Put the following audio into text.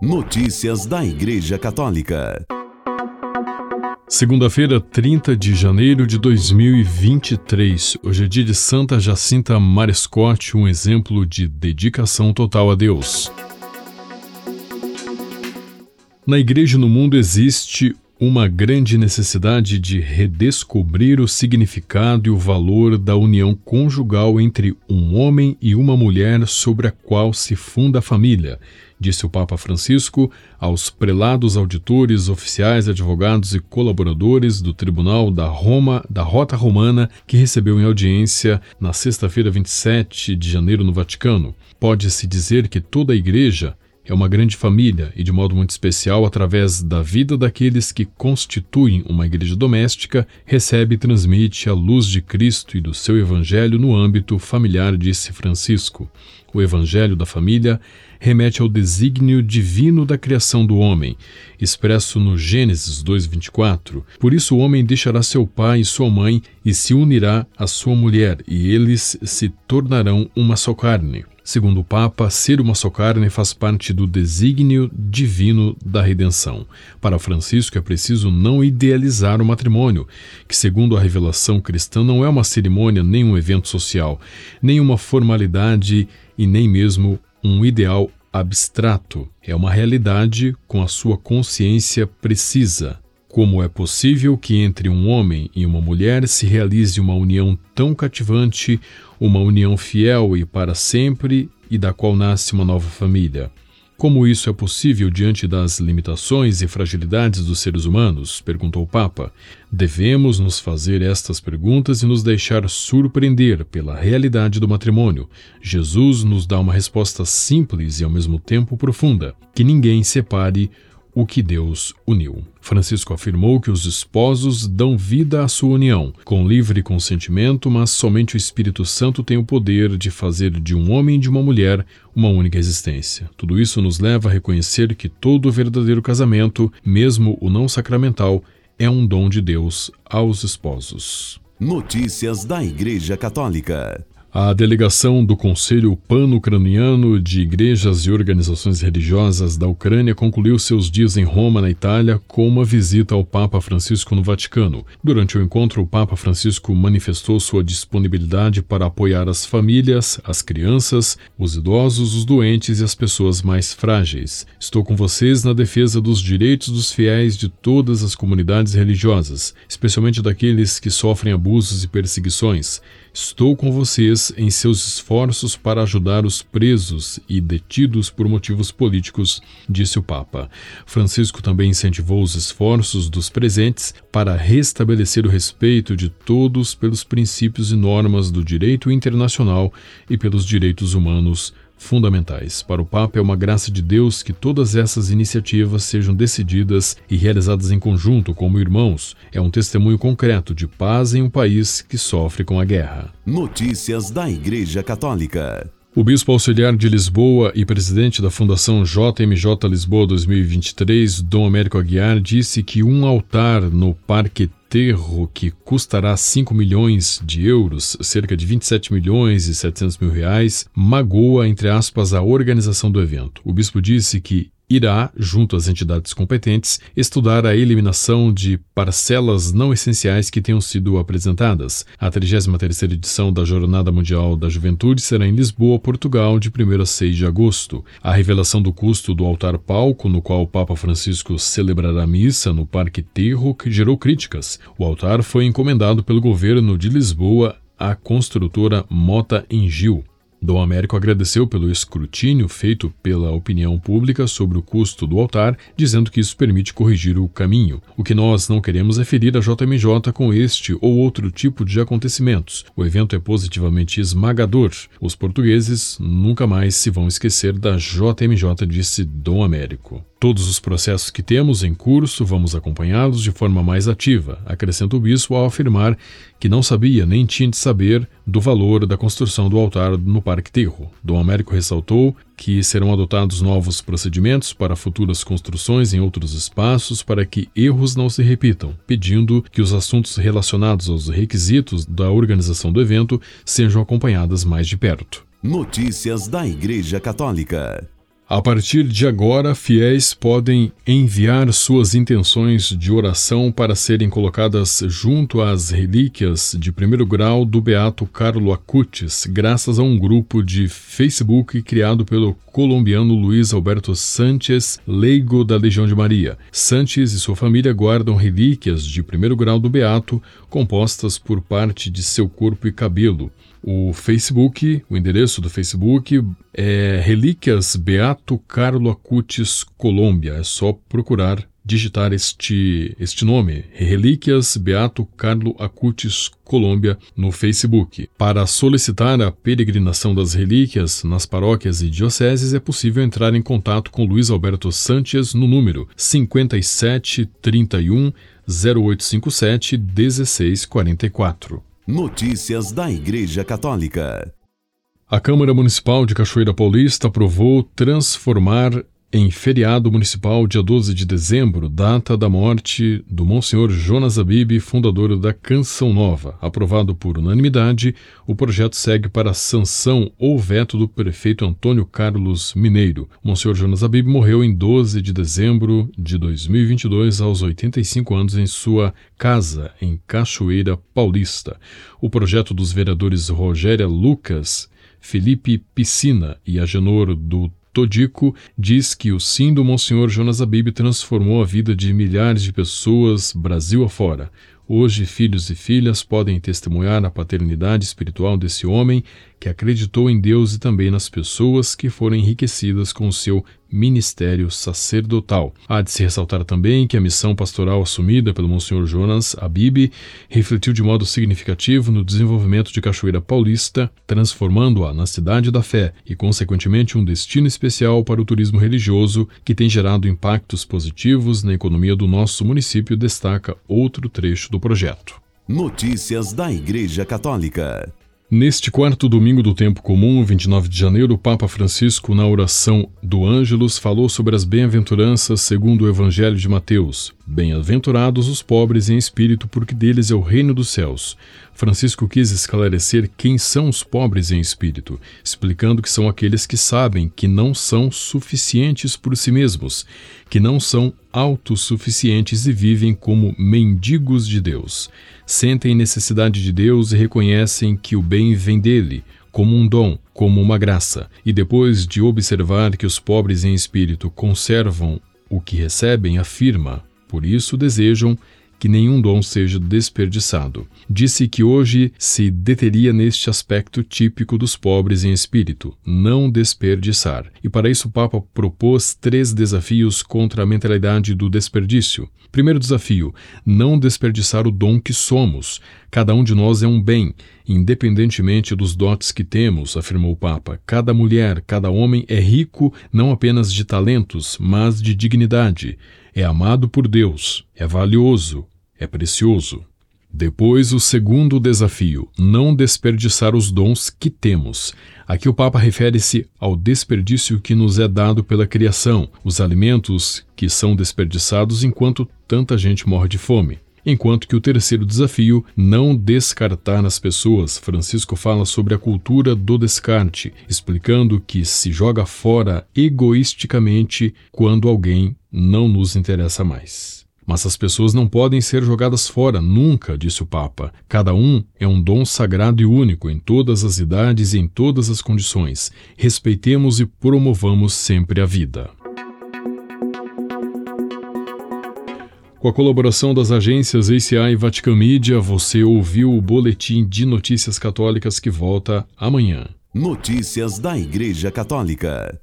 Notícias da Igreja Católica. Segunda-feira, 30 de janeiro de 2023. Hoje é dia de Santa Jacinta Marescote, um exemplo de dedicação total a Deus. Na igreja no mundo existe uma grande necessidade de redescobrir o significado e o valor da união conjugal entre um homem e uma mulher sobre a qual se funda a família, disse o Papa Francisco aos prelados, auditores, oficiais, advogados e colaboradores do Tribunal da Roma, da Rota Romana, que recebeu em audiência na sexta-feira 27 de janeiro no Vaticano. Pode-se dizer que toda a igreja é uma grande família e, de modo muito especial, através da vida daqueles que constituem uma igreja doméstica, recebe e transmite a luz de Cristo e do seu Evangelho no âmbito familiar, disse Francisco. O Evangelho da família remete ao desígnio divino da criação do homem, expresso no Gênesis 2:24. Por isso o homem deixará seu pai e sua mãe e se unirá à sua mulher, e eles se tornarão uma só carne. Segundo o Papa, ser uma só carne faz parte do desígnio divino da redenção. Para Francisco, é preciso não idealizar o matrimônio, que, segundo a revelação cristã, não é uma cerimônia nem um evento social, nem uma formalidade e nem mesmo um ideal abstrato. É uma realidade com a sua consciência precisa. Como é possível que entre um homem e uma mulher se realize uma união tão cativante, uma união fiel e para sempre e da qual nasce uma nova família? Como isso é possível diante das limitações e fragilidades dos seres humanos? perguntou o Papa. Devemos nos fazer estas perguntas e nos deixar surpreender pela realidade do matrimônio. Jesus nos dá uma resposta simples e ao mesmo tempo profunda: que ninguém separe o que Deus uniu. Francisco afirmou que os esposos dão vida à sua união, com livre consentimento, mas somente o Espírito Santo tem o poder de fazer de um homem e de uma mulher uma única existência. Tudo isso nos leva a reconhecer que todo verdadeiro casamento, mesmo o não sacramental, é um dom de Deus aos esposos. Notícias da Igreja Católica. A delegação do Conselho Pan-Ucraniano de Igrejas e Organizações Religiosas da Ucrânia concluiu seus dias em Roma, na Itália, com uma visita ao Papa Francisco no Vaticano. Durante o encontro, o Papa Francisco manifestou sua disponibilidade para apoiar as famílias, as crianças, os idosos, os doentes e as pessoas mais frágeis. Estou com vocês na defesa dos direitos dos fiéis de todas as comunidades religiosas, especialmente daqueles que sofrem abusos e perseguições. Estou com vocês em seus esforços para ajudar os presos e detidos por motivos políticos, disse o Papa. Francisco também incentivou os esforços dos presentes para restabelecer o respeito de todos pelos princípios e normas do direito internacional e pelos direitos humanos fundamentais. Para o Papa, é uma graça de Deus que todas essas iniciativas sejam decididas e realizadas em conjunto, como irmãos. É um testemunho concreto de paz em um país que sofre com a guerra. Notícias da Igreja Católica. O bispo auxiliar de Lisboa e presidente da Fundação JMJ Lisboa 2023, Dom Américo Aguiar, disse que um altar no Parque Terro, que custará 5 milhões de euros, cerca de 27 milhões e 700 mil reais, magoa, entre aspas, a organização do evento. O bispo disse que irá, junto às entidades competentes, estudar a eliminação de parcelas não essenciais que tenham sido apresentadas. A 33ª edição da Jornada Mundial da Juventude será em Lisboa, Portugal, de 1 a 6 de agosto. A revelação do custo do altar-palco, no qual o Papa Francisco celebrará missa no Parque Terro, gerou críticas. O altar foi encomendado pelo governo de Lisboa à construtora Mota Engil. Dom Américo agradeceu pelo escrutínio feito pela opinião pública sobre o custo do altar, dizendo que isso permite corrigir o caminho. O que nós não queremos é ferir a JMJ com este ou outro tipo de acontecimentos. O evento é positivamente esmagador. Os portugueses nunca mais se vão esquecer da JMJ, disse Dom Américo. Todos os processos que temos em curso vamos acompanhá-los de forma mais ativa, acrescenta o bispo ao afirmar que não sabia nem tinha de saber do valor da construção do altar no Parque Terro. Dom Américo ressaltou que serão adotados novos procedimentos para futuras construções em outros espaços para que erros não se repitam, pedindo que os assuntos relacionados aos requisitos da organização do evento sejam acompanhados mais de perto. Notícias da Igreja Católica. A partir de agora, fiéis podem enviar suas intenções de oração para serem colocadas junto às relíquias de primeiro grau do Beato Carlo Acutis, graças a um grupo de Facebook criado pelo colombiano Luiz Alberto Sanches, leigo da Legião de Maria. Sanches e sua família guardam relíquias de primeiro grau do Beato, compostas por parte de seu corpo e cabelo. O Facebook, o endereço do Facebook é Relíquias Beato Carlo Acutis Colômbia. É só procurar digitar este, este nome, Relíquias Beato Carlo Acutis Colômbia, no Facebook. Para solicitar a peregrinação das relíquias nas paróquias e dioceses, é possível entrar em contato com Luiz Alberto Sanches no número 5731 0857 1644. Notícias da Igreja Católica. A Câmara Municipal de Cachoeira Paulista aprovou transformar em feriado municipal, dia 12 de dezembro, data da morte do Monsenhor Jonas Abib, fundador da Canção Nova. Aprovado por unanimidade, o projeto segue para sanção ou veto do prefeito Antônio Carlos Mineiro. Monsenhor Jonas Abib morreu em 12 de dezembro de 2022, aos 85 anos, em sua casa, em Cachoeira Paulista. O projeto dos vereadores Rogéria Lucas, Felipe Piscina e Agenor do Todico diz que o sim do Monsenhor Jonas Abib transformou a vida de milhares de pessoas Brasil afora. Hoje, filhos e filhas podem testemunhar a paternidade espiritual desse homem que acreditou em Deus e também nas pessoas que foram enriquecidas com o seu ministério sacerdotal. Há de se ressaltar também que a missão pastoral assumida pelo Monsenhor Jonas Abib refletiu de modo significativo no desenvolvimento de Cachoeira Paulista, transformando-a na cidade da fé e, consequentemente, um destino especial para o turismo religioso que tem gerado impactos positivos na economia do nosso município, destaca outro trecho do projeto. Notícias da Igreja Católica. Neste quarto domingo do tempo comum, 29 de janeiro, o Papa Francisco, na oração do Ângelus, falou sobre as bem-aventuranças segundo o Evangelho de Mateus. Bem-aventurados os pobres em espírito, porque deles é o reino dos céus. Francisco quis esclarecer quem são os pobres em espírito, explicando que são aqueles que sabem que não são suficientes por si mesmos, que não são autossuficientes e vivem como mendigos de Deus sentem necessidade de Deus e reconhecem que o bem vem dele, como um dom, como uma graça, e depois de observar que os pobres em espírito conservam o que recebem, afirma: por isso desejam que nenhum dom seja desperdiçado. Disse que hoje se deteria neste aspecto típico dos pobres em espírito, não desperdiçar. E para isso o Papa propôs três desafios contra a mentalidade do desperdício. Primeiro desafio: não desperdiçar o dom que somos. Cada um de nós é um bem, independentemente dos dotes que temos, afirmou o Papa. Cada mulher, cada homem é rico não apenas de talentos, mas de dignidade é amado por Deus, é valioso, é precioso. Depois, o segundo desafio: não desperdiçar os dons que temos. Aqui o Papa refere-se ao desperdício que nos é dado pela criação, os alimentos que são desperdiçados enquanto tanta gente morre de fome. Enquanto que o terceiro desafio, não descartar nas pessoas, Francisco fala sobre a cultura do descarte, explicando que se joga fora egoisticamente quando alguém não nos interessa mais. Mas as pessoas não podem ser jogadas fora, nunca, disse o Papa. Cada um é um dom sagrado e único em todas as idades e em todas as condições. Respeitemos e promovamos sempre a vida. Com a colaboração das agências ACI e Vatican Media, você ouviu o Boletim de Notícias Católicas que volta amanhã. Notícias da Igreja Católica.